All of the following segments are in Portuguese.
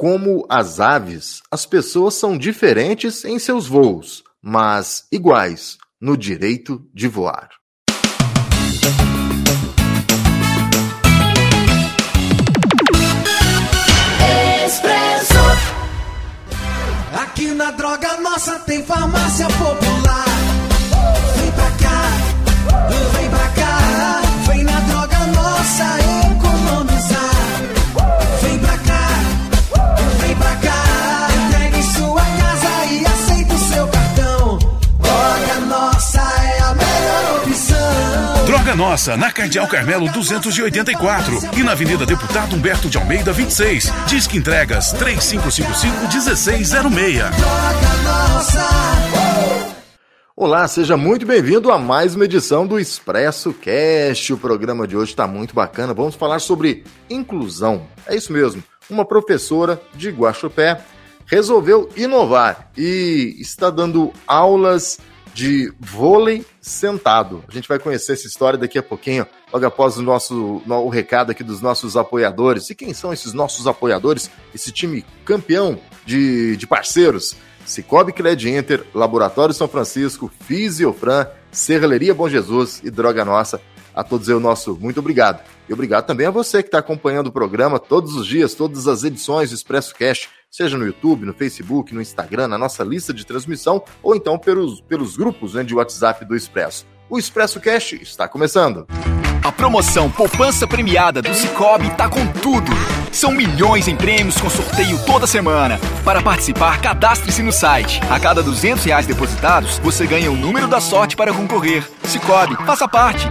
Como as aves, as pessoas são diferentes em seus voos, mas iguais no direito de voar. Expresso. Aqui na Droga Nossa tem farmácia popular. Nossa, na Cardeal Carmelo 284 e na Avenida Deputado Humberto de Almeida 26. Disque entregas 3555-1606. Olá, seja muito bem-vindo a mais uma edição do Expresso Cast. O programa de hoje está muito bacana. Vamos falar sobre inclusão. É isso mesmo. Uma professora de Guaxupé resolveu inovar e está dando aulas de vôlei sentado. A gente vai conhecer essa história daqui a pouquinho, logo após o nosso o recado aqui dos nossos apoiadores. E quem são esses nossos apoiadores? Esse time campeão de, de parceiros. Cicobi Cred Inter, Laboratório São Francisco, Fisiofran, Serraleria Bom Jesus e Droga Nossa. A todos eu, nosso muito obrigado. E obrigado também a você que está acompanhando o programa todos os dias, todas as edições do Expresso Cash seja no YouTube, no Facebook, no Instagram, na nossa lista de transmissão ou então pelos, pelos grupos né, de WhatsApp do Expresso. O Expresso Cash está começando. A promoção Poupança Premiada do Cicobi está com tudo. São milhões em prêmios com sorteio toda semana. Para participar, cadastre-se no site. A cada 200 reais depositados, você ganha o número da sorte para concorrer. Cicobi, faça parte.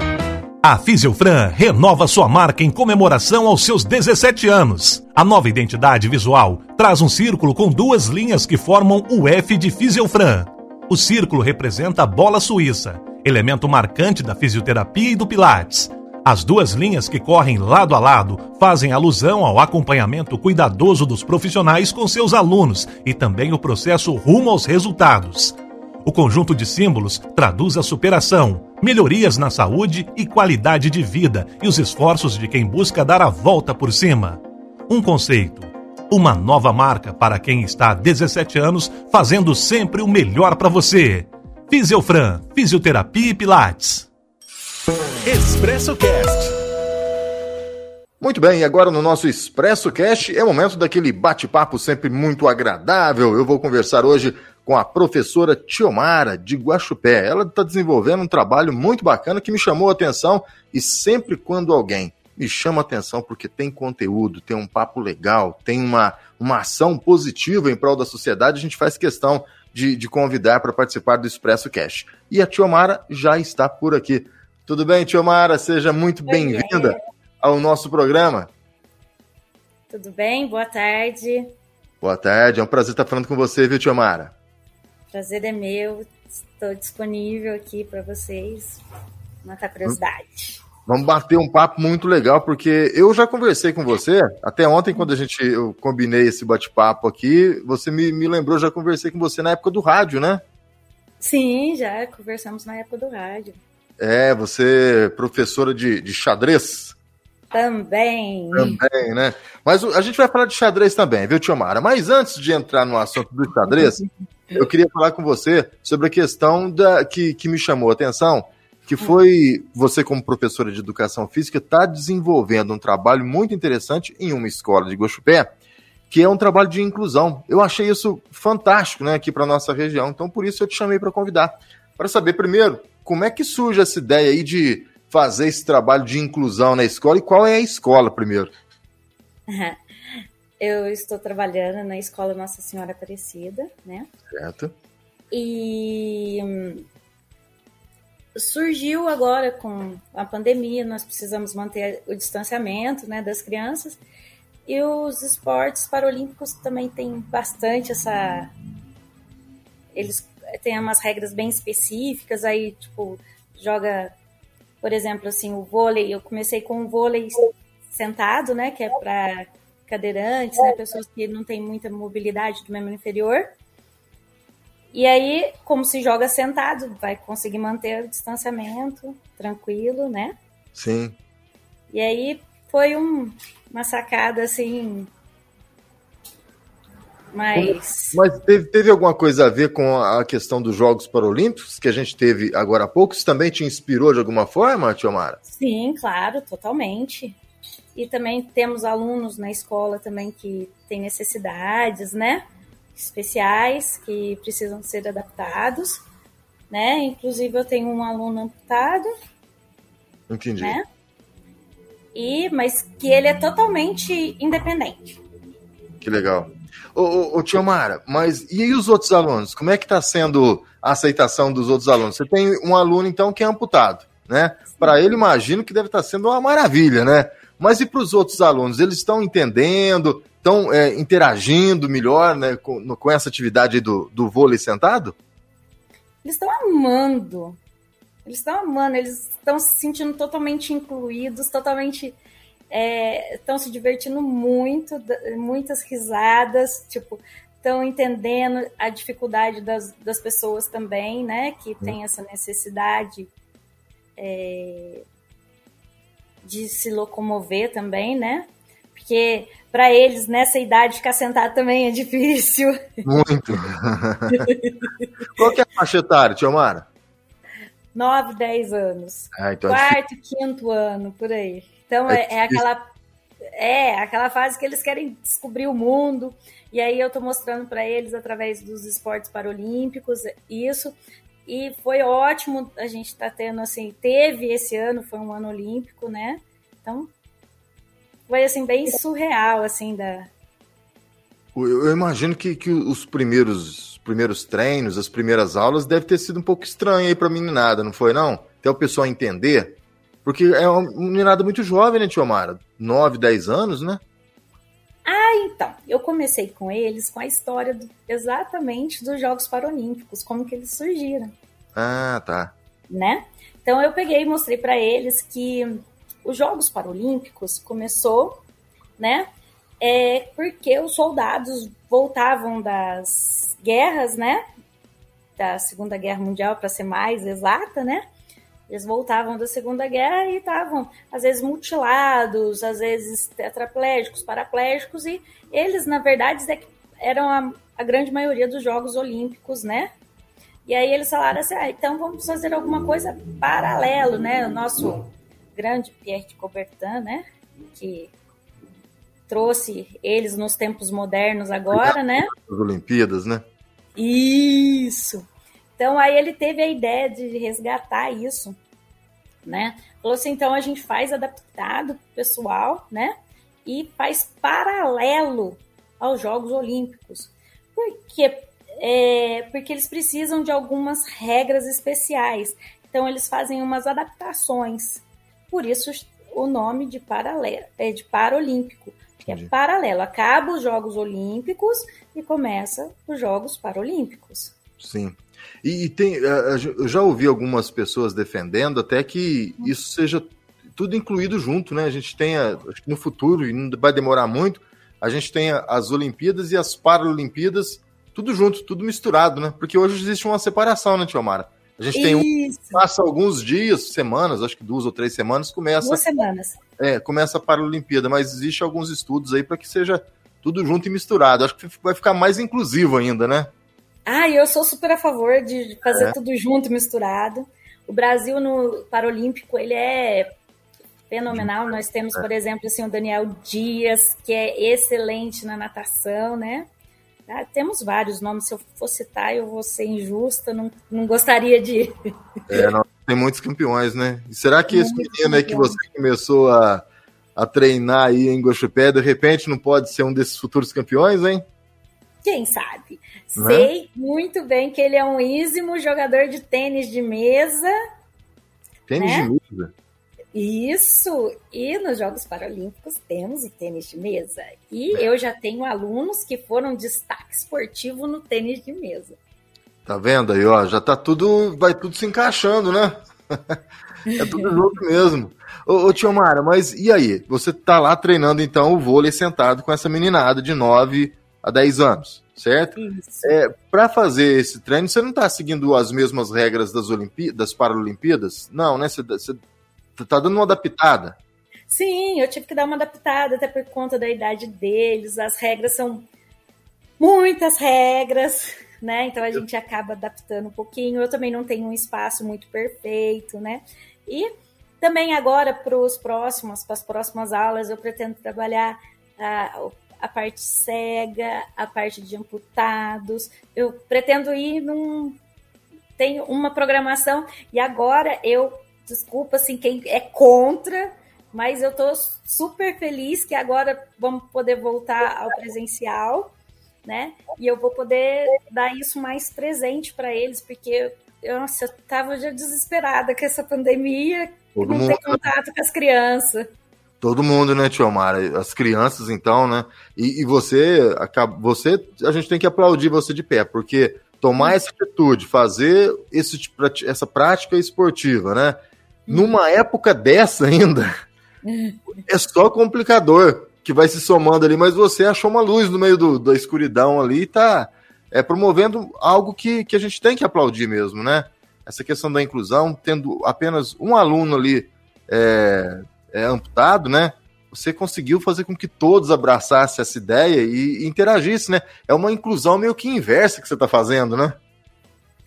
A Fisiofran renova sua marca em comemoração aos seus 17 anos. A nova identidade visual traz um círculo com duas linhas que formam o F de Fisiofran. O círculo representa a bola suíça, elemento marcante da fisioterapia e do Pilates. As duas linhas que correm lado a lado fazem alusão ao acompanhamento cuidadoso dos profissionais com seus alunos e também o processo rumo aos resultados. O conjunto de símbolos traduz a superação, melhorias na saúde e qualidade de vida e os esforços de quem busca dar a volta por cima. Um conceito, uma nova marca para quem está há 17 anos fazendo sempre o melhor para você. Fisiofran, Fisioterapia e Pilates. Expresso Cast. Muito bem, e agora no nosso Expresso Cast é momento daquele bate-papo sempre muito agradável. Eu vou conversar hoje com a professora Tiomara de Guaxupé. Ela está desenvolvendo um trabalho muito bacana que me chamou a atenção e sempre quando alguém me chama a atenção porque tem conteúdo, tem um papo legal, tem uma, uma ação positiva em prol da sociedade, a gente faz questão de, de convidar para participar do Expresso Cash. E a Tiomara já está por aqui. Tudo bem, Tiomara? Seja muito bem-vinda ao nosso programa. Tudo bem? Boa tarde. Boa tarde, é um prazer estar falando com você, viu, Tiomara? Prazer é meu. Estou disponível aqui para vocês. Matar curiosidade. Vamos bater um papo muito legal, porque eu já conversei com você, até ontem, quando a gente eu combinei esse bate-papo aqui, você me, me lembrou, já conversei com você na época do rádio, né? Sim, já conversamos na época do rádio. É, você é professora de, de xadrez? Também. Também, né? Mas a gente vai falar de xadrez também, viu, Tiomara? Mas antes de entrar no assunto do xadrez, eu queria falar com você sobre a questão da, que, que me chamou a atenção, que foi você, como professora de educação física, está desenvolvendo um trabalho muito interessante em uma escola de Guaxupé, que é um trabalho de inclusão. Eu achei isso fantástico né, aqui para nossa região, então por isso eu te chamei para convidar. Para saber, primeiro, como é que surge essa ideia aí de fazer esse trabalho de inclusão na escola e qual é a escola primeiro? Eu estou trabalhando na Escola Nossa Senhora Aparecida, né? Certo. E hum, surgiu agora com a pandemia, nós precisamos manter o distanciamento né, das crianças. E os esportes paralímpicos também têm bastante essa. Eles têm umas regras bem específicas, aí, tipo, joga, por exemplo, assim, o vôlei. Eu comecei com o vôlei sentado, né, que é para cadeirantes, né, pessoas que não têm muita mobilidade do membro inferior. E aí, como se joga sentado, vai conseguir manter o distanciamento tranquilo, né? Sim. E aí foi um, uma sacada assim Mas. Mas teve, teve alguma coisa a ver com a questão dos Jogos Paralímpicos que a gente teve agora há pouco? Isso também te inspirou de alguma forma, Tiomara? Sim, claro, totalmente. E também temos alunos na escola também que têm necessidades, né? Especiais, que precisam ser adaptados, né? Inclusive eu tenho um aluno amputado. Entendi. Né? E, mas que ele é totalmente independente. Que legal. Ô, ô, ô Mara, mas e os outros alunos? Como é que está sendo a aceitação dos outros alunos? Você tem um aluno, então, que é amputado, né? Para ele, imagino que deve estar tá sendo uma maravilha, né? Mas e para os outros alunos? Eles estão entendendo, estão é, interagindo melhor né, com, com essa atividade do, do vôlei sentado? Eles estão amando. Eles estão amando, eles estão se sentindo totalmente incluídos, totalmente estão é, se divertindo muito, muitas risadas, tipo, estão entendendo a dificuldade das, das pessoas também, né, que tem essa necessidade é, de se locomover também, né, porque para eles nessa idade ficar sentado também é difícil. Muito. Qual que é a faixa etária, Tiomara? 9, 10 anos. Ah, então é Quarto, é quinto ano, por aí. Então é, é, é aquela é aquela fase que eles querem descobrir o mundo. E aí eu estou mostrando para eles através dos esportes paralímpicos isso. E foi ótimo a gente tá tendo assim, teve esse ano, foi um ano olímpico, né? Então foi assim bem surreal assim da eu imagino que, que os primeiros primeiros treinos, as primeiras aulas deve ter sido um pouco estranho aí para meninada, não foi não? Até o pessoal entender porque é uma meninada muito jovem, né, Tio Mara? 9, 10 anos, né? Ah, então. Eu comecei com eles com a história do, exatamente dos Jogos Paralímpicos, como que eles surgiram. Ah, tá. Né? Então eu peguei e mostrei para eles que os Jogos Paralímpicos começou, né? É porque os soldados voltavam das guerras, né? Da Segunda Guerra Mundial, para ser mais exata, né? Eles voltavam da Segunda Guerra e estavam, às vezes, mutilados, às vezes tetraplégicos, paraplégicos, e eles, na verdade, é eram a, a grande maioria dos Jogos Olímpicos, né? E aí eles falaram assim, ah, então vamos fazer alguma coisa paralelo, né? O nosso grande Pierre de Coubertin, né? Que trouxe eles nos tempos modernos agora, né? As Olimpíadas, né? Isso! Então aí ele teve a ideia de resgatar isso, né? Falou assim, então a gente faz adaptado pessoal, né? E faz paralelo aos Jogos Olímpicos. Por quê? É, porque eles precisam de algumas regras especiais. Então eles fazem umas adaptações. Por isso o nome de paralelo, é de paralímpico, que é paralelo. Acaba os Jogos Olímpicos e começa os Jogos Paralímpicos. Sim. E, e tem, eu já ouvi algumas pessoas defendendo até que isso seja tudo incluído junto, né? A gente acho que no futuro, e não vai demorar muito, a gente tem as Olimpíadas e as Paralimpíadas tudo junto, tudo misturado, né? Porque hoje existe uma separação, né, Tiomara? A gente tem um, passa alguns dias, semanas, acho que duas ou três semanas, começa. Duas semanas. É, começa a Paralimpíada, mas existe alguns estudos aí para que seja tudo junto e misturado. Acho que vai ficar mais inclusivo ainda, né? Ah, eu sou super a favor de fazer é. tudo junto, misturado. O Brasil no Paralímpico, ele é fenomenal. Nós temos, por exemplo, assim, o Daniel Dias, que é excelente na natação, né? Ah, temos vários nomes. Se eu for citar, eu vou ser injusta, não, não gostaria de. É, não, tem muitos campeões, né? E será que esse menino aí que você começou a, a treinar aí em Gochupé, de repente não pode ser um desses futuros campeões, hein? Quem sabe? Né? Sei muito bem que ele é um ísimo jogador de tênis de mesa. Tênis né? de mesa? Isso! E nos Jogos Paralímpicos temos o tênis de mesa. E eu já tenho alunos que foram destaque esportivo no tênis de mesa. Tá vendo aí, ó? Já tá tudo. Vai tudo se encaixando, né? é tudo junto mesmo. Ô, ô Tio Mara, mas e aí? Você tá lá treinando então o vôlei sentado com essa meninada de 9 a 10 anos certo? É, para fazer esse treino, você não está seguindo as mesmas regras das, Olimpí das Paralimpíadas? Não, né? Você, você tá dando uma adaptada. Sim, eu tive que dar uma adaptada, até por conta da idade deles. As regras são muitas regras, né? Então a gente acaba adaptando um pouquinho. Eu também não tenho um espaço muito perfeito, né? E também agora para os próximos, para as próximas aulas, eu pretendo trabalhar a, a parte cega, a parte de amputados. Eu pretendo ir num tem uma programação e agora eu desculpa assim quem é contra, mas eu estou super feliz que agora vamos poder voltar ao presencial, né? E eu vou poder dar isso mais presente para eles, porque eu, nossa, eu tava já desesperada com essa pandemia, Todo não mundo... ter contato com as crianças. Todo mundo, né, Tio Mara? As crianças, então, né? E, e você, você, a gente tem que aplaudir você de pé, porque tomar essa atitude, fazer esse, essa prática esportiva, né? Numa época dessa ainda, é só complicador que vai se somando ali, mas você achou uma luz no meio do, da escuridão ali e tá é, promovendo algo que, que a gente tem que aplaudir mesmo, né? Essa questão da inclusão, tendo apenas um aluno ali é, é, amputado, né? Você conseguiu fazer com que todos abraçassem essa ideia e, e interagissem, né? É uma inclusão meio que inversa que você está fazendo, né?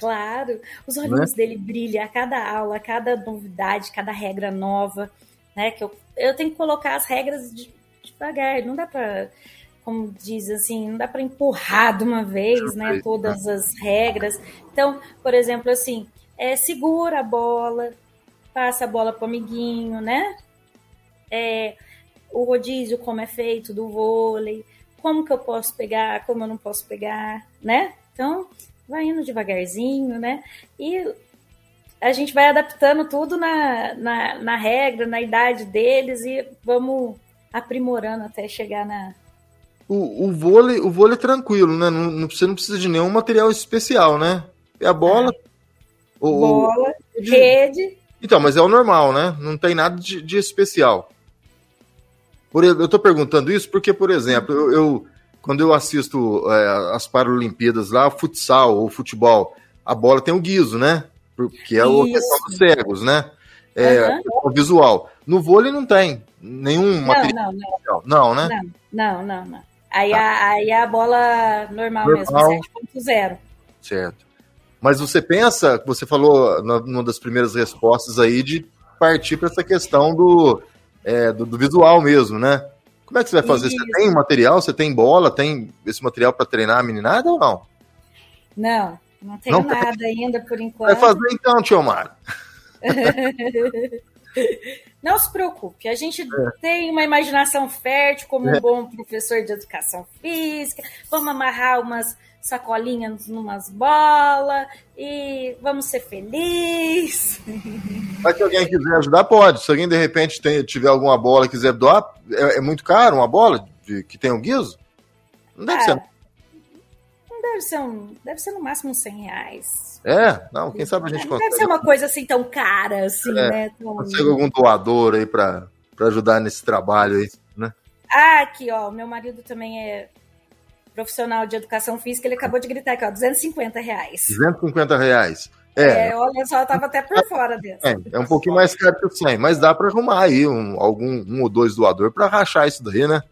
Claro, os olhinhos né? dele brilham a cada aula, a cada novidade, cada regra nova, né? Que eu, eu tenho que colocar as regras de, devagar, não dá para como diz assim, não dá para empurrar de uma vez, né, todas as regras. Então, por exemplo, assim, é, segura a bola, passa a bola para o amiguinho, né? É, o rodízio, como é feito do vôlei, como que eu posso pegar, como eu não posso pegar, né? Então, vai indo devagarzinho, né? E a gente vai adaptando tudo na, na, na regra, na idade deles e vamos aprimorando até chegar na, o, o vôlei, o vôlei é tranquilo, né? Não, não, você não precisa de nenhum material especial, né? É a bola. Ah, o, bola, o... rede. Então, mas é o normal, né? Não tem nada de, de especial. Por, eu tô perguntando isso porque, por exemplo, eu, eu quando eu assisto é, as Paralimpíadas lá, futsal ou futebol, a bola tem o guiso, né? Porque é o questão dos cegos, né? É, uhum. o visual. No vôlei não tem nenhum não, material. Não, não. Não, né? Não, não, não. não. Aí, tá. a, aí a bola normal, normal. mesmo, 7.0. Certo. Mas você pensa, você falou numa das primeiras respostas aí, de partir para essa questão do, é, do, do, visual mesmo, né? Como é que você vai fazer? Isso. Você tem material, você tem bola, tem esse material para treinar a meninada ou não? Não, não tenho não nada tem. ainda por enquanto. Vai fazer então, Tio Mário. Não se preocupe, a gente é. tem uma imaginação fértil como um é. bom professor de educação física. Vamos amarrar umas sacolinhas numas bolas e vamos ser felizes. Mas se alguém quiser ajudar, pode. Se alguém de repente tem, tiver alguma bola e quiser doar, é, é muito caro uma bola de, que tem um guiso? Não deve ah, ser deve ser, um, deve ser no máximo uns 100 reais. É? Não, quem sabe a gente consegue. Deve ser uma coisa assim tão cara, assim, é, né? Tão... Consegue algum doador aí para ajudar nesse trabalho aí, né? Ah, aqui, ó, meu marido também é profissional de educação física, ele acabou de gritar aqui, ó, 250 reais. 250 reais. É, é olha só, eu tava até por fora desse. É, é um pouquinho mais caro que o 100, mas dá para arrumar aí um, algum um ou dois doador para rachar isso daí, né?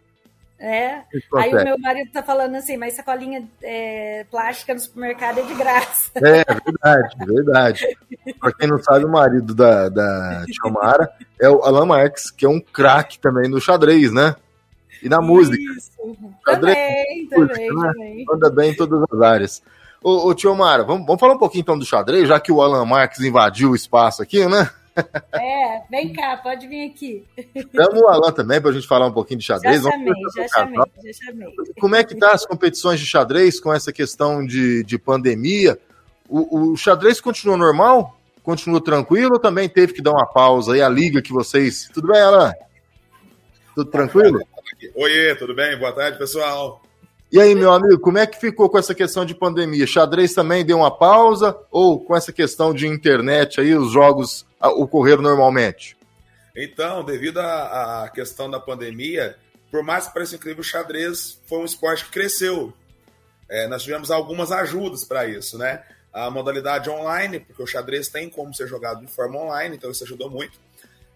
É. Aí o meu marido tá falando assim, mas sacolinha é, plástica no supermercado é de graça. É, verdade, verdade. Pra quem não sabe, o marido da, da Chamara é o Alan Marques, que é um craque também no xadrez, né? E na Isso. música. Xadrez, também, música, também, né? também. Anda bem em todas as áreas. Ô, ô Tio Mara, vamos, vamos falar um pouquinho então do xadrez, já que o Alan Marques invadiu o espaço aqui, né? É, vem cá, pode vir aqui. Chama o Alan também para a gente falar um pouquinho de xadrez. Já chamei, já chamei, já chamei. Como é que tá as competições de xadrez com essa questão de, de pandemia? O, o xadrez continua normal? Continua tranquilo ou também teve que dar uma pausa aí? A liga que vocês... Tudo bem, Alan? Tudo tranquilo? Oiê, tudo bem? Boa tarde, pessoal. E aí, meu amigo, como é que ficou com essa questão de pandemia? Xadrez também deu uma pausa ou com essa questão de internet aí os jogos ocorreram normalmente? Então, devido à questão da pandemia, por mais que pareça incrível, o xadrez foi um esporte que cresceu. É, nós tivemos algumas ajudas para isso, né? A modalidade online, porque o xadrez tem como ser jogado de forma online, então isso ajudou muito.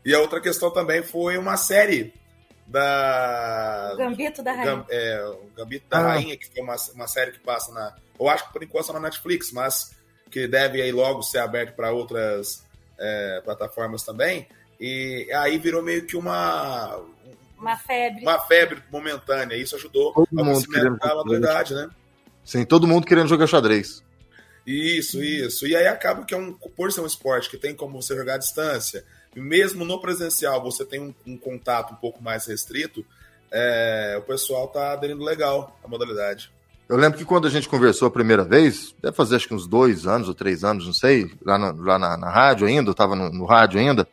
E a outra questão também foi uma série da. O Gambito da Rainha. Gam- é, o Gambito da Ah. Rainha, que foi uma, uma série que passa na. Eu acho que por enquanto na Netflix, mas que deve aí logo ser aberto para outras é, plataformas também. E aí virou meio que uma, Uma febre. uma febre momentânea. Isso ajudou Todo ao mundo querendo crescimento da jogar maturidade, né? Sim, todo mundo querendo jogar xadrez. Isso, isso. E aí acaba que é um, por ser um esporte que tem como você jogar à distância, e mesmo no presencial você tem um, um contato um pouco mais restrito, é, o pessoal tá aderindo legal à modalidade. Eu lembro que quando a gente conversou a primeira vez, deve fazer acho que uns dois anos ou três anos, não sei, lá na, lá na, na rádio ainda, eu estava no, no rádio ainda,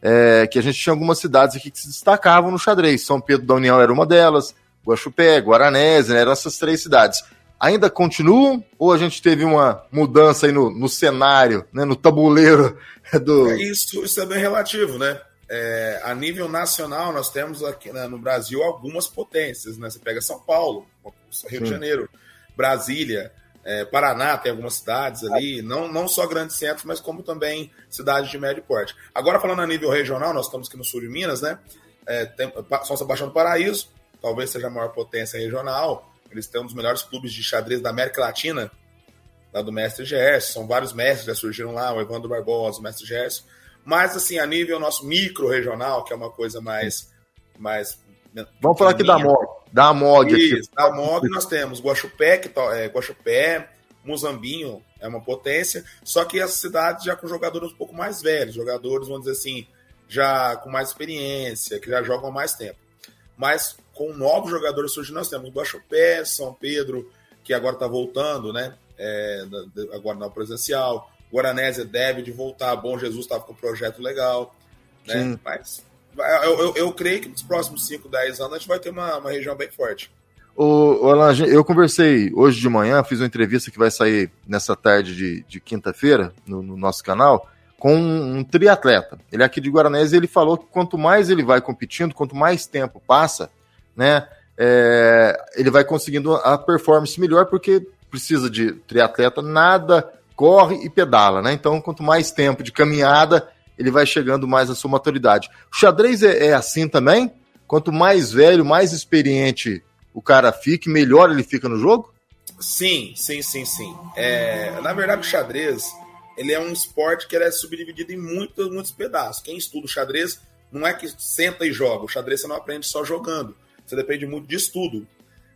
é, que a gente tinha algumas cidades aqui que se destacavam no xadrez. São Pedro da União era uma delas, Guaxupé, Guaranese, né, eram essas três cidades. Ainda continuam ou a gente teve uma mudança aí no, no cenário, né, no tabuleiro do. É, Isso, isso é bem relativo, né? É, a nível nacional, nós temos aqui né, no Brasil algumas potências, né? Você pega São Paulo, Rio de Sim. Janeiro, Brasília, é, Paraná, tem algumas cidades ali, não, não só grandes centros, mas como também cidades de médio porte. Agora, falando a nível regional, nós estamos aqui no sul de Minas, né? É, tem, São Sebastião do Paraíso, talvez seja a maior potência regional. Eles têm um dos melhores clubes de xadrez da América Latina, lá do Mestre Gerson. São vários mestres que já surgiram lá, o Evandro Barbosa, o Mestre Gerson. Mas, assim, a nível nosso micro-regional, que é uma coisa mais. mais Vamos falar aqui da. MOG. Da MOG aqui. Isso, da MOG nós temos Guaxupé, que é, Guaxupé, Muzambinho é uma potência, só que as cidades já com jogadores um pouco mais velhos, jogadores, vamos dizer assim, já com mais experiência, que já jogam há mais tempo. Mas com novos jogadores surgindo, nós temos Guaxupé, São Pedro, que agora está voltando, né? É, agora na presencial. Guaranésia deve de voltar. Bom Jesus estava com um projeto legal. Né? Sim. Mas eu, eu, eu creio que nos próximos 5, 10 anos a gente vai ter uma, uma região bem forte. Ô, Alan, eu conversei hoje de manhã, fiz uma entrevista que vai sair nessa tarde de, de quinta-feira no, no nosso canal, com um, um triatleta. Ele é aqui de Guaranese e ele falou que quanto mais ele vai competindo, quanto mais tempo passa, né, é, ele vai conseguindo a performance melhor, porque precisa de triatleta, nada, corre e pedala, né? Então, quanto mais tempo de caminhada, ele vai chegando mais à sua maturidade. O xadrez é, é assim também? Quanto mais velho, mais experiente o cara fica, melhor ele fica no jogo? Sim, sim, sim, sim. É, na verdade, o xadrez ele é um esporte que é subdividido em muitos, muitos pedaços. Quem estuda o xadrez não é que senta e joga. O xadrez você não aprende só jogando. Você depende muito de estudo.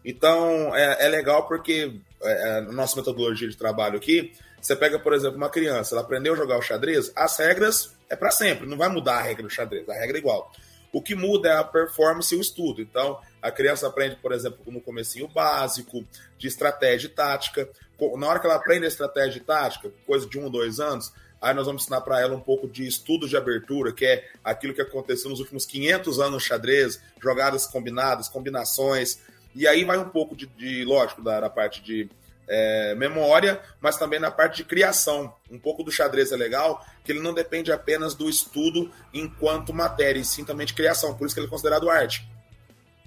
Então, é, é legal porque é, a nossa metodologia de trabalho aqui, você pega, por exemplo, uma criança, ela aprendeu a jogar o xadrez, as regras é para sempre, não vai mudar a regra do xadrez, a regra é igual. O que muda é a performance e o estudo. Então, a criança aprende, por exemplo, no comecinho básico, de estratégia e tática. Na hora que ela aprende a estratégia e tática, coisa de um dois anos, aí nós vamos ensinar para ela um pouco de estudo de abertura, que é aquilo que aconteceu nos últimos 500 anos no xadrez, jogadas combinadas, combinações. E aí vai um pouco de, de lógico, da, da parte de é, memória, mas também na parte de criação. Um pouco do xadrez é legal, que ele não depende apenas do estudo enquanto matéria, e sim também de criação, por isso que ele é considerado arte.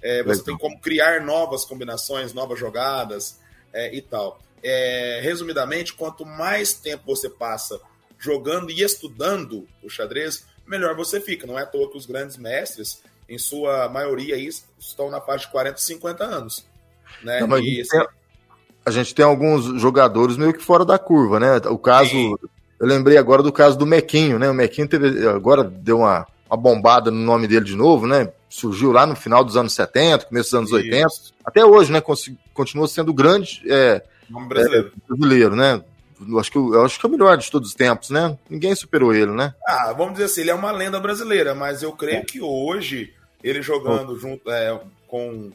É, você tem como criar novas combinações, novas jogadas é, e tal. É, resumidamente, quanto mais tempo você passa jogando e estudando o xadrez, melhor você fica. Não é à toa que os grandes mestres, em sua maioria, aí, estão na faixa de 40, 50 anos. Né? Não, E a, gente tem, a gente tem alguns jogadores meio que fora da curva, né? O caso, Sim. eu lembrei agora do caso do Mequinho, né? O Mequinho teve, agora deu uma, uma bombada no nome dele de novo, né? Surgiu lá no final dos anos 70, começo dos anos Isso. 80. Até hoje, né? Continua sendo grande é, nome brasileiro. brasileiro, né? Eu acho, que, eu acho que é o melhor de todos os tempos, né? Ninguém superou ele, né? Ah, vamos dizer assim, ele é uma lenda brasileira, mas eu creio que hoje, ele jogando junto é, com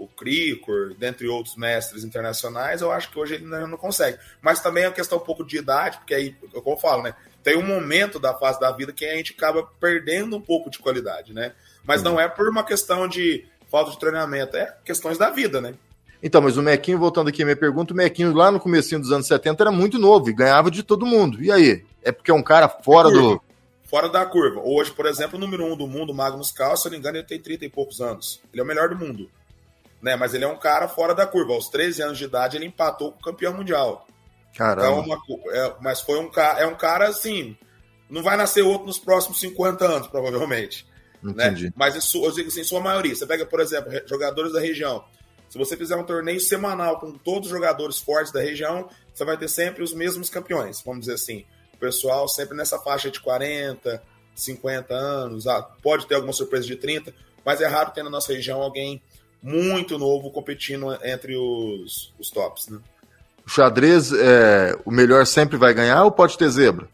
o Cricor, dentre outros mestres internacionais, eu acho que hoje ele ainda não consegue. Mas também é uma questão um pouco de idade, porque aí, como eu falo, né? Tem um momento da fase da vida que a gente acaba perdendo um pouco de qualidade, né? Mas não é por uma questão de falta de treinamento, é questões da vida, né? Então, mas o Mequinho, voltando aqui à minha pergunta, o Mequinho lá no comecinho dos anos 70 era muito novo e ganhava de todo mundo. E aí? É porque é um cara fora do. Fora da curva. Hoje, por exemplo, o número um do mundo, Magnus Carlsen, se eu não me engano, ele tem 30 e poucos anos. Ele é o melhor do mundo. Né? Mas ele é um cara fora da curva. Aos 13 anos de idade, ele empatou com o campeão mundial. Então, Caramba. uma, é, mas foi um cara, é um cara assim, não vai nascer outro nos próximos 50 anos, provavelmente. Né? Mas isso, eu digo assim, sua maioria. Você pega, por exemplo, jogadores da região. Se você fizer um torneio semanal com todos os jogadores fortes da região, você vai ter sempre os mesmos campeões, vamos dizer assim. O pessoal sempre nessa faixa de 40, 50 anos, ah, pode ter alguma surpresa de 30, mas é raro ter na nossa região alguém muito novo competindo entre os, os tops, né? O xadrez, é, o melhor sempre vai ganhar ou pode ter zebra?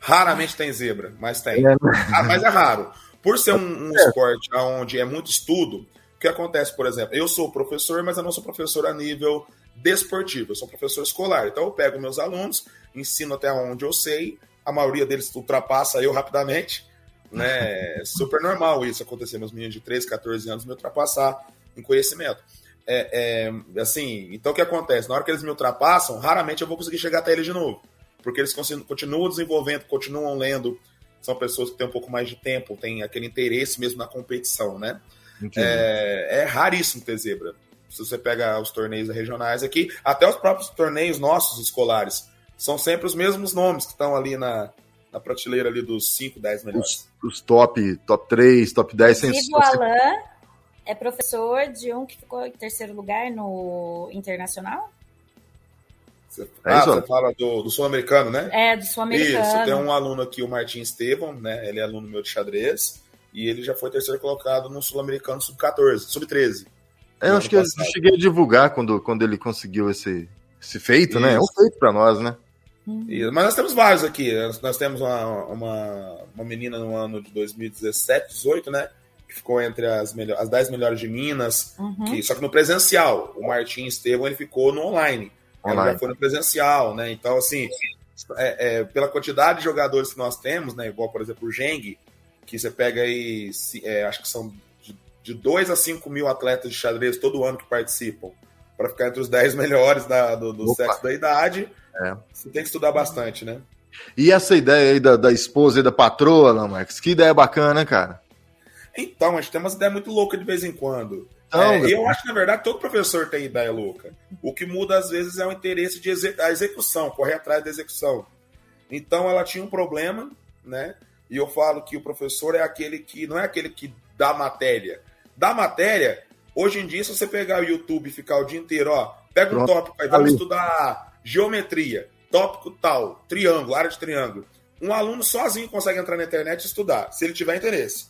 Raramente tem zebra, mas tem. É. Ah, mas é raro. Por ser um, um é. esporte onde é muito estudo, que acontece, por exemplo, eu sou professor, mas eu não sou professor a nível desportivo, eu sou professor escolar. Então eu pego meus alunos, ensino até onde eu sei, a maioria deles ultrapassa eu rapidamente, né? É super normal isso acontecer, meus meninos de 13, 14 anos me ultrapassar em conhecimento. É, é, assim, então o que acontece? Na hora que eles me ultrapassam, raramente eu vou conseguir chegar até eles de novo. Porque eles continuam desenvolvendo, continuam lendo, são pessoas que têm um pouco mais de tempo, têm aquele interesse mesmo na competição, né? É, é, raríssimo ter zebra. Se você pega os torneios regionais aqui, até os próprios torneios nossos escolares, são sempre os mesmos nomes que estão ali na, na prateleira ali dos 5, 10 melhores. Os, os, top, top 3, top 10. Sem, o Alain é professor de um que ficou em terceiro lugar no Internacional? Você, é ah, isso? você fala do, do sul-americano, né? É, do sul-americano. Isso, tem um aluno aqui, o Martin Estevam, né? Ele é aluno meu de xadrez. E ele já foi terceiro colocado no sul-americano sub-14, sub-13. É, eu acho que passado. eu cheguei a divulgar quando, quando ele conseguiu esse, esse feito, isso. né? É um feito para nós, né? Isso. Mas nós temos vários aqui. Nós temos uma, uma, uma menina no ano de 2017, 18, né? Que ficou entre as, melhor, as 10 melhores de Minas. Uhum. Que, só que no presencial. O Martim Estevam ele ficou no online. online. Ela já foi no presencial, né? Então, assim, é, é, pela quantidade de jogadores que nós temos, né? Igual, por exemplo, o Geng, que você pega aí, é, acho que são de 2 a 5 mil atletas de xadrez todo ano que participam, para ficar entre os 10 melhores da, do, do sexo da idade. É. Você tem que estudar bastante, né? E essa ideia aí da, da esposa e da patroa, não, Marcos? Que ideia bacana, cara. Então, a gente tem umas ideias muito loucas de vez em quando. Então, é, eu acho que, na verdade, todo professor tem ideia louca. O que muda, às vezes, é o interesse de execução, correr atrás da execução. Então, ela tinha um problema, né? E eu falo que o professor é aquele que, não é aquele que dá matéria. Dá matéria, hoje em dia, se você pegar o YouTube e ficar o dia inteiro, ó, pega um tópico aí, vamos estudar geometria, tópico tal, triângulo, área de triângulo. Um aluno sozinho consegue entrar na internet e estudar, se ele tiver interesse.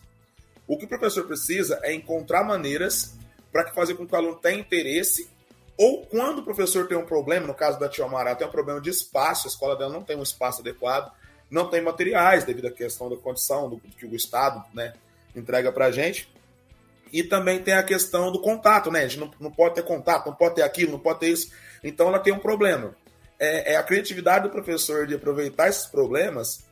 O que o professor precisa é encontrar maneiras para fazer com que o aluno tenha interesse, ou quando o professor tem um problema, no caso da Tia Amaral, tem um problema de espaço, a escola dela não tem um espaço adequado, não tem materiais devido à questão da condição do, do que o Estado né, entrega para a gente. E também tem a questão do contato, né? A gente não, não pode ter contato, não pode ter aquilo, não pode ter isso. Então ela tem um problema é, é a criatividade do professor de aproveitar esses problemas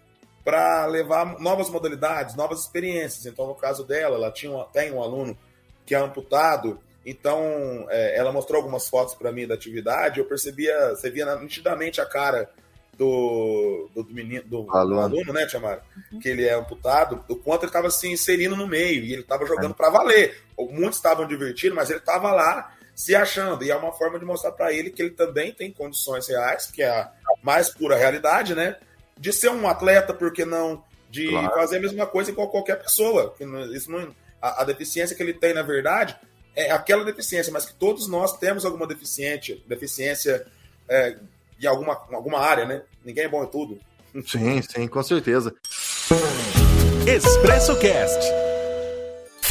para levar novas modalidades, novas experiências. Então, no caso dela, ela tinha tem um aluno que é amputado, então é, ela mostrou algumas fotos para mim da atividade, eu percebia, você via nitidamente a cara do, do, do menino, do aluno, do aluno né, Tiamara? Uhum. Que ele é amputado, do quanto ele estava se inserindo no meio, e ele estava jogando é. para valer. Muitos estavam divertidos, mas ele estava lá se achando. E é uma forma de mostrar para ele que ele também tem condições reais, que é a mais pura realidade, né? De ser um atleta, porque não? De claro. fazer a mesma coisa com qualquer pessoa. Isso não, a, a, deficiência que ele tem, na verdade, é aquela deficiência, mas que todos nós temos alguma deficiência, deficiência é, em alguma, alguma área, né? Ninguém é bom em tudo. Sim, sim, com certeza. Expresso Cast.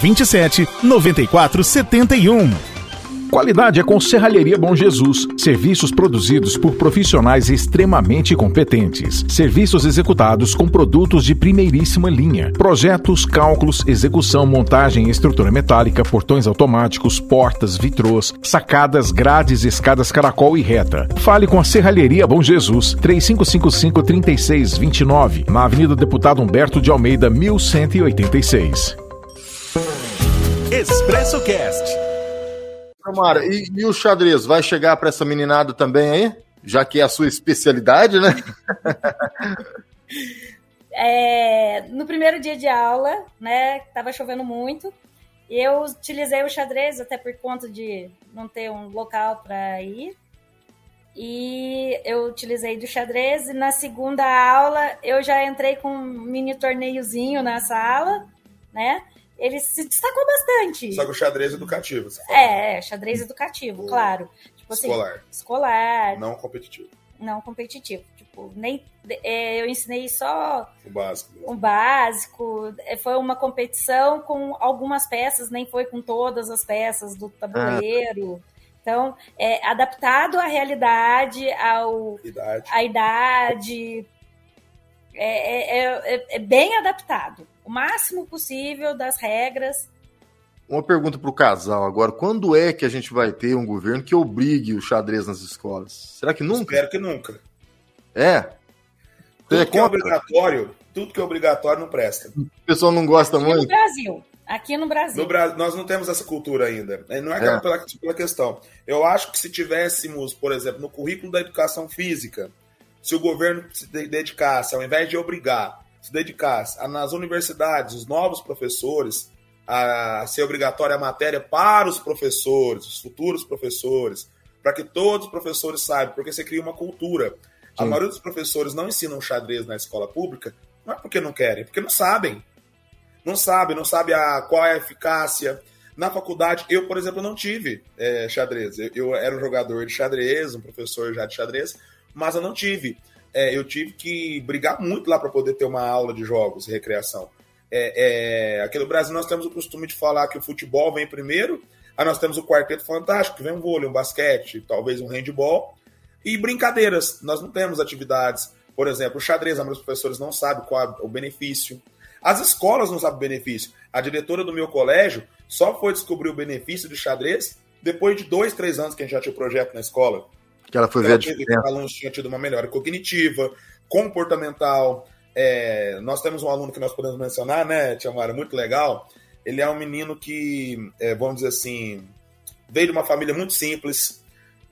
27 94 71. Qualidade é com Serralheria Bom Jesus. Serviços produzidos por profissionais extremamente competentes. Serviços executados com produtos de primeiríssima linha. Projetos, cálculos, execução, montagem, estrutura metálica, portões automáticos, portas, vitrôs, sacadas, grades, escadas caracol e reta. Fale com a Serralheria Bom Jesus. 3555-3629. Na Avenida Deputado Humberto de Almeida, 1186. Expresso Cast. Mara, e, e o xadrez vai chegar para essa meninada também aí? Já que é a sua especialidade, né? É, no primeiro dia de aula, né, tava chovendo muito, eu utilizei o xadrez até por conta de não ter um local para ir. E eu utilizei do xadrez e na segunda aula eu já entrei com um mini torneiozinho na sala, né? Ele se destacou bastante. Só que o xadrez educativo. É, é xadrez educativo, claro. Tipo assim, escolar. Escolar. Não competitivo. Não competitivo. Tipo, nem é, eu ensinei só o básico. O básico. É, foi uma competição com algumas peças, nem foi com todas as peças do tabuleiro. Ah. Então, é adaptado à realidade, ao idade. à idade. É, é, é, é bem adaptado. O máximo possível das regras uma pergunta para o casal agora. Quando é que a gente vai ter um governo que obrigue o xadrez nas escolas? Será que nunca? Espero que nunca. É? Tudo é que é obrigatório, tudo que é obrigatório não presta. O pessoal não gosta Aqui muito? no Brasil. Aqui no Brasil. No Brasil. Nós não temos essa cultura ainda. É, não é, é. Pela, pela questão. Eu acho que se tivéssemos, por exemplo, no currículo da educação física, se o governo se dedicasse, ao invés de obrigar, se dedicasse a, nas universidades, os novos professores, a ser obrigatória a matéria para os professores, os futuros professores, para que todos os professores saibam, porque você cria uma cultura. A maioria dos professores não ensinam xadrez na escola pública, não é porque não querem, é porque não sabem. Não sabem, não sabem a, qual é a eficácia. Na faculdade, eu, por exemplo, não tive é, xadrez. Eu, eu, era um jogador de xadrez, um professor já de xadrez, mas eu não tive. É, eu tive que brigar muito lá para poder ter uma aula de jogos e recreação. É, é, aqui no Brasil nós temos o costume de falar que o futebol vem primeiro, aí nós temos o quarteto fantástico, que vem um vôlei, um basquete, talvez um handball, e brincadeiras. Nós não temos atividades, por exemplo, o xadrez, dos professores não sabe qual é o benefício. As escolas não sabem o benefício. A diretora do meu colégio só foi descobrir o benefício do xadrez depois de dois, três anos que a gente já tinha o projeto na escola. Que ela foi ver os alunos tinham tido uma melhora cognitiva, comportamental. É, nós temos um aluno que nós podemos mencionar, né, Tia Mara, muito legal. Ele é um menino que, é, vamos dizer assim, veio de uma família muito simples,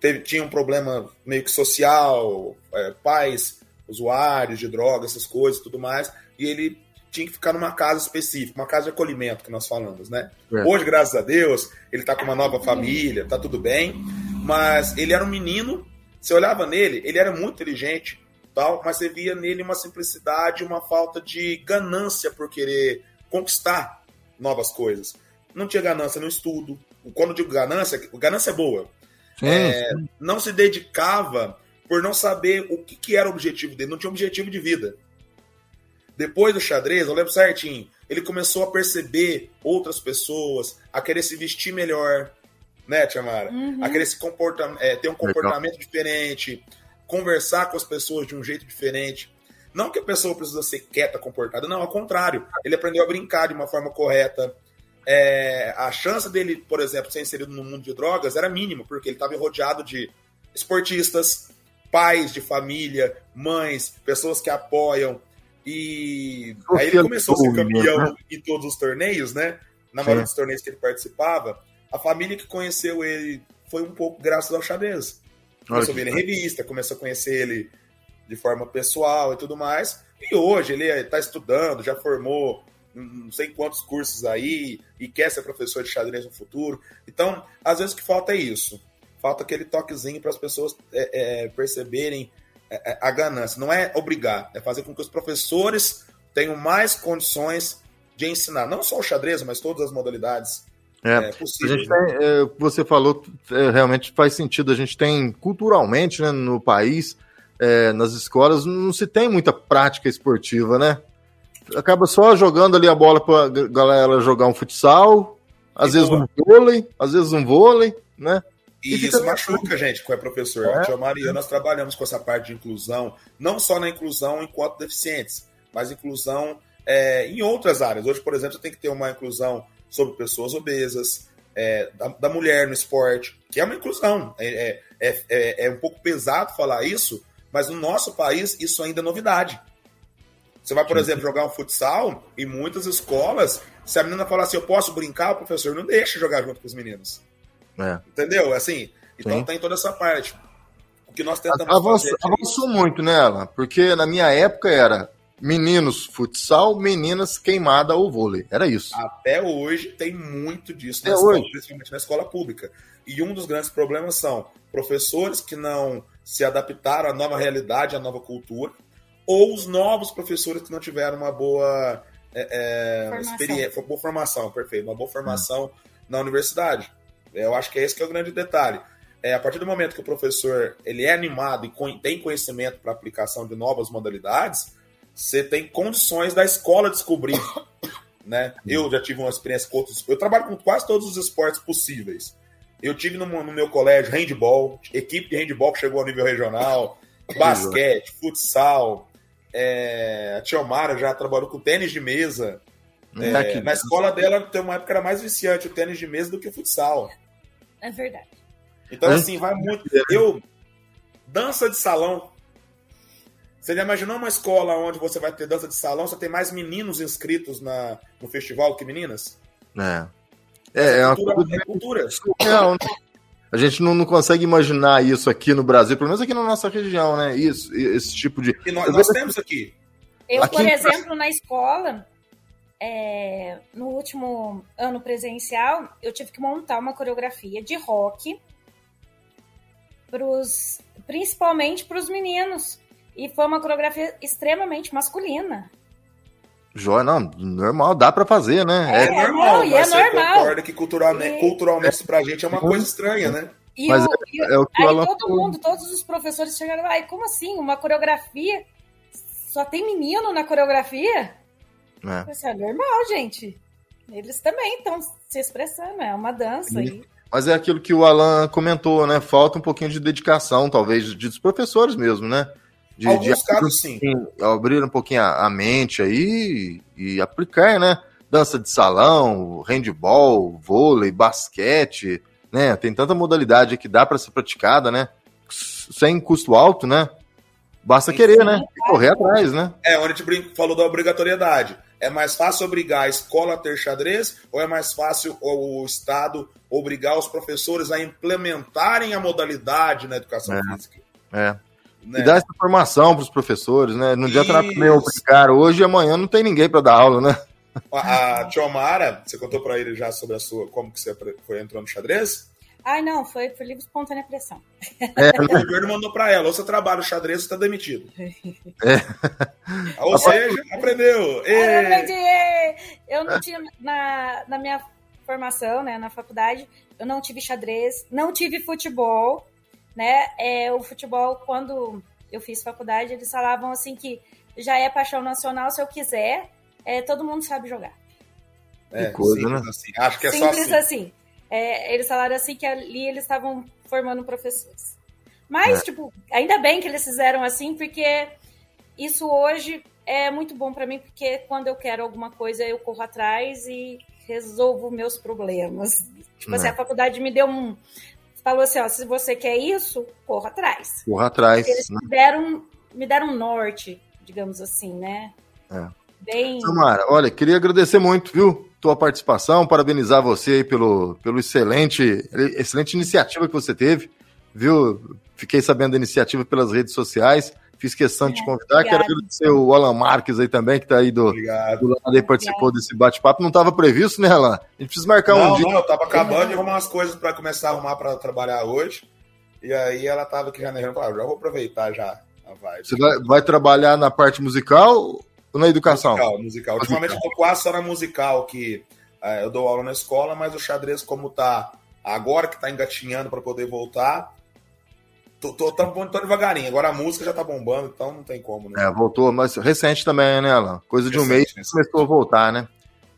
teve, tinha um problema meio que social, é, pais usuários de drogas, essas coisas tudo mais, e ele tinha que ficar numa casa específica, uma casa de acolhimento que nós falamos, né? É. Hoje, graças a Deus, ele tá com uma nova família, tá tudo bem, mas ele era um menino, você olhava nele, ele era muito inteligente, tal, mas você via nele uma simplicidade, uma falta de ganância por querer conquistar novas coisas. Não tinha ganância no estudo. Quando eu digo ganância, ganância é boa é, não se dedicava por não saber o que, que, era o objetivo dele, não tinha objetivo de vida. Depois do xadrez, eu lembro certinho, ele começou a perceber outras pessoas, a querer se vestir melhor, né, Tiamara? Uhum. A querer se comportar, é, ter um comportamento Legal. diferente, conversar com as pessoas de um jeito diferente. Não que a pessoa precisa ser quieta, comportada, não, ao contrário. Ele aprendeu a brincar de uma forma correta, é, a chance dele, por exemplo, ser inserido no mundo de drogas era mínima, porque ele estava rodeado de esportistas, pais de família, mães, pessoas que apoiam. E aí ele começou a ser campeão né? em todos os torneios, né? Na maioria dos torneios que ele participava. A família que conheceu ele foi um pouco graças ao xadrez. Começou a ver ele em revista, começou a conhecer ele de forma pessoal e tudo mais. E hoje ele está estudando, já formou não sei quantos cursos aí e quer ser professor de xadrez no futuro. Então, às vezes o que falta é isso. Falta aquele toquezinho para as pessoas é, é, perceberem é, é, a ganância. Não é obrigar, é fazer com que os professores tenham mais condições de ensinar, não só o xadrez, mas todas as modalidades é, possíveis. Né? Tem, é, você falou é, realmente faz sentido. A gente tem culturalmente né, no país, nas escolas, não se tem muita prática esportiva, né? acaba só jogando ali a bola pra galera jogar um futsal, às e vezes boa. um vôlei, às vezes um vôlei, né? E, e isso machuca, a gente, que é professor. É. Tia Maria, nós trabalhamos com essa parte de inclusão, não só na inclusão enquanto deficientes, mas inclusão é, em outras áreas. Hoje, por exemplo, você tem que ter uma inclusão sobre pessoas obesas, é, da, da, mulher no esporte, que é uma inclusão. É, é, é, é um pouco pesado falar isso, mas no nosso país isso ainda é novidade. Você vai, por exemplo, jogar um futsal, em muitas escolas, se a menina falar assim, eu posso brincar, o professor não deixa jogar junto com os meninos. É. Entendeu? Assim, então Sim. tem toda essa parte. O que nós tentamos Avançou, fazer... é avançou muito, né, Alan? Porque na minha época era meninos futsal, meninas queimada ou vôlei. Era isso. Até hoje tem muito disso, na Até escola, hoje. principalmente na escola pública. E um dos grandes problemas são professores que não se adaptaram à nova realidade, à nova cultura, ou os novos professores que não tiveram uma boa é, é, Formação. experiência, boa formação, perfeito, uma boa formação na universidade. Eu acho que é esse que é o grande detalhe. É, a partir do momento que o professor ele é animado e tem conhecimento para aplicação de novas modalidades, você tem condições da escola descobrir. Né? Eu já tive uma experiência com outros. Eu trabalho com quase todos os esportes possíveis. Eu tive no, no meu colégio handball, equipe de handball que chegou ao nível regional, basquete, futsal. É, a Tia Omara já trabalhou com tênis de mesa. É, Tá aqui. na escola dela, tem uma época que era mais viciante o tênis de mesa do que o futsal. É verdade. Então, É. assim, vai muito. Eu. Dança de salão. Você já imaginou uma escola onde você vai ter dança de salão, você tem mais meninos inscritos na, no festival que meninas? É. É, é uma cultura, é cultura. surreal, né? A gente não, não consegue imaginar isso aqui no Brasil, pelo menos aqui na nossa região, né? Isso, esse tipo de. E nós, nós temos aqui. Eu, Aqui por em- exemplo, na escola, é, no último ano presencial, eu tive que montar uma coreografia de rock, pros, principalmente para os meninos. E foi uma coreografia extremamente masculina. Joia, não, normal, dá pra fazer, né? É, É, normal, e mas é normal. concorda que culturalmente, E- culturalmente isso pra gente é uma coisa estranha, né? E, Mas o- e é o que aí todo mundo, todos os professores chegaram, ai, como assim? Uma coreografia? Só tem menino na coreografia? É. Falei assim, é normal, gente. Eles também estão se expressando, é uma dança. E... Mas é aquilo que o Alan comentou, né? Falta um pouquinho de dedicação, talvez, de, dos professores mesmo, né? De, Alguns de casos, sim. abrir um pouquinho a, a mente aí e aplicar, né? Dança de salão, handball, vôlei, basquete, né? Tem tanta modalidade que dá para ser praticada, né? Sem custo alto, né? Basta querer, né? E correr atrás, né? É, onde a gente falou da obrigatoriedade. É mais fácil obrigar a escola a ter xadrez ou é mais fácil o Estado obrigar os professores a implementarem a modalidade na educação É. física? É. Né? E dar essa formação para os professores, né? Não adianta nada também obrigar hoje e amanhã não tem ninguém para dar aula, né? A, a Tia Omara, você contou pra ele já sobre a sua, como que você foi entrando no xadrez? Ai, não, foi por livre espontânea pressão. É, O governo mandou pra ela, ou você trabalha no xadrez, você tá demitido. É. Ou seja, aprendeu. Eu aprendi! Eu não tinha, na, na minha formação, né, na faculdade, eu não tive xadrez, não tive futebol, né? É, o futebol, quando eu fiz faculdade, eles falavam assim que já é paixão nacional, se eu quiser, é, todo mundo sabe jogar. É, coisa, simples né? assim. Acho que é só Simples assim. assim. É, eles falaram assim que ali eles estavam formando professores. Mas, É. tipo, ainda bem que eles fizeram assim, porque isso hoje é muito bom pra mim, porque quando eu quero alguma coisa, eu corro atrás e resolvo meus problemas. Tipo assim, É. a faculdade me deu um. Falou assim: ó, se você quer isso, corra atrás. Corra atrás. Eles né? me deram, me deram um norte, digamos assim, né? É. Bem. Samara, olha, queria agradecer muito, viu, tua participação, parabenizar você aí pelo, pelo excelente, excelente iniciativa que você teve, viu? Fiquei sabendo da iniciativa pelas redes sociais, fiz questão de te convidar. Quero obrigada. agradecer o Alan Marques aí também, que tá aí do, Obrigado. do lado aí, participou desse bate-papo. Não estava previsto, né, Alan? A gente precisa marcar um Não, dia. não, eu tava acabando de arrumar umas coisas pra começar a arrumar pra trabalhar hoje. E aí ela tava aqui já negando, falou, ah, já vou aproveitar já a vibe. Você vai, vai trabalhar na parte musical ou na educação? Musical, musical. Ultimamente eu tô quase só na musical, que eh, eu dou aula na escola, mas o xadrez, como tá agora que tá engatinhando pra poder voltar, tô, tô, tô, tô devagarinho. Agora a música já tá bombando, então não tem como, né? É, voltou, mas recente também, né, Alan? Coisa de um mês Recente, recente. começou a voltar, né?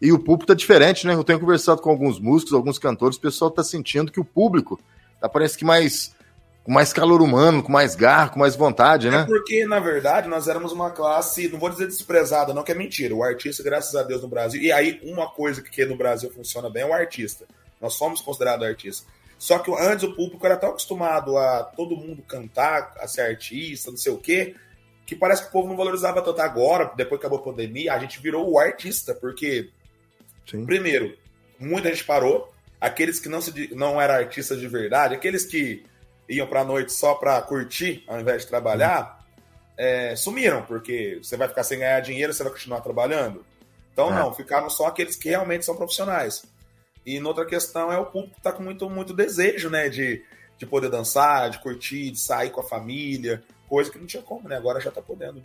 E o público tá diferente, né? Eu tenho conversado com alguns músicos, alguns cantores, o pessoal tá sentindo que o público tá parece que mais com mais calor humano, com mais garra, com mais vontade, É né? porque, na verdade, nós éramos uma classe, não vou dizer desprezada, não, que é mentira. O artista, graças a Deus, no Brasil. E aí, uma coisa que no Brasil funciona bem é o artista. Nós somos considerados artistas. Só que antes o público era tão acostumado a todo mundo cantar, a ser artista, não sei o quê, que parece que o povo não valorizava tanto agora, depois que acabou a pandemia, a gente virou o artista, porque, Sim. primeiro, muita gente parou, aqueles que não, se, não eram artistas de verdade, aqueles que iam para a noite só para curtir, ao invés de trabalhar, é, sumiram, porque você vai ficar sem ganhar dinheiro, você vai continuar trabalhando. Então, é. não, ficaram só aqueles que realmente são profissionais. E noutra questão é o público que está com muito, muito desejo, né, de, de poder dançar, de curtir, de sair com a família, coisa que não tinha como, né? Agora já está podendo.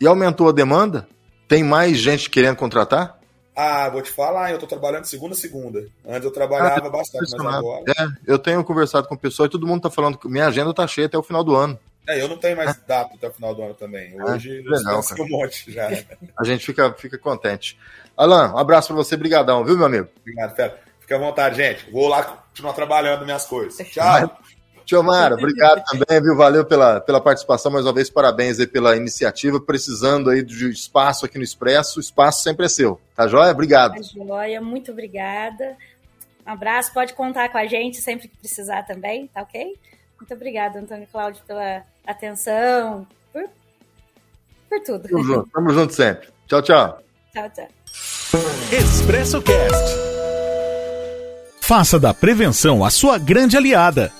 E aumentou a demanda? Tem mais gente querendo contratar? Ah, vou te falar, eu tô trabalhando segunda a segunda. Antes eu trabalhava ah, bastante, mas agora. É, eu tenho conversado com pessoas e todo mundo tá falando que minha agenda tá cheia até o final do ano. É, eu não tenho mais data até o final do ano também. Ah, Hoje ah, legal, um monte já. A gente fica, fica contente. Alan, um abraço para você, brigadão, viu, meu amigo? Obrigado, Fera. Fica à vontade, gente. Vou lá continuar trabalhando minhas coisas. Tchau. Tio Mara, obrigado também, viu? Valeu pela, pela participação mais uma vez, parabéns aí pela iniciativa, precisando aí de espaço aqui no Expresso, o espaço sempre é seu, tá joia? Obrigado. Tá joia, muito obrigada. Um abraço, pode contar com a gente sempre que precisar também, tá ok? Muito obrigada, Antônio Cláudio, pela atenção, por, por tudo. Tamo junto, tamo junto sempre. Tchau, tchau. Tchau, tchau. Expresso Cast Faça da prevenção a sua grande aliada.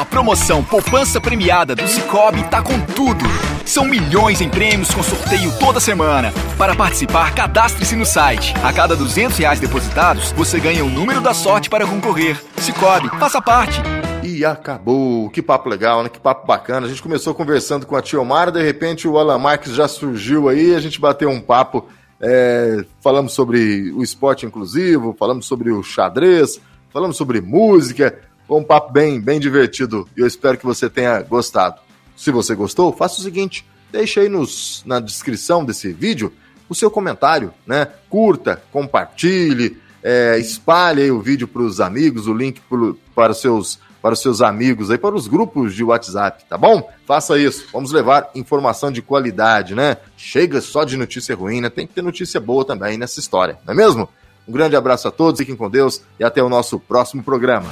A promoção Poupança Premiada do Cicobi tá com tudo. São milhões em prêmios com sorteio toda semana. Para participar, cadastre-se no site. A cada 200 reais depositados, você ganha o número da sorte para concorrer. Cicobi, faça parte. E acabou. Que papo legal, né? Que papo bacana. A gente começou conversando com a Tia Omar, de repente o Alan Marques já surgiu aí, a gente bateu um papo é, falamos sobre o esporte inclusivo, falamos sobre o xadrez, falamos sobre música. Foi um papo bem, bem divertido e eu espero que você tenha gostado. Se você gostou, faça o seguinte: deixe aí nos, na descrição desse vídeo o seu comentário, né? Curta, compartilhe, é, espalhe o vídeo para os amigos, o link pro, para os seus para os seus amigos aí, para os grupos de WhatsApp, tá bom? Faça isso. Vamos levar informação de qualidade, né? Chega só de notícia ruim, né? Tem que ter notícia boa também nessa história, não é mesmo? Um grande abraço a todos, fiquem com Deus e até o nosso próximo programa.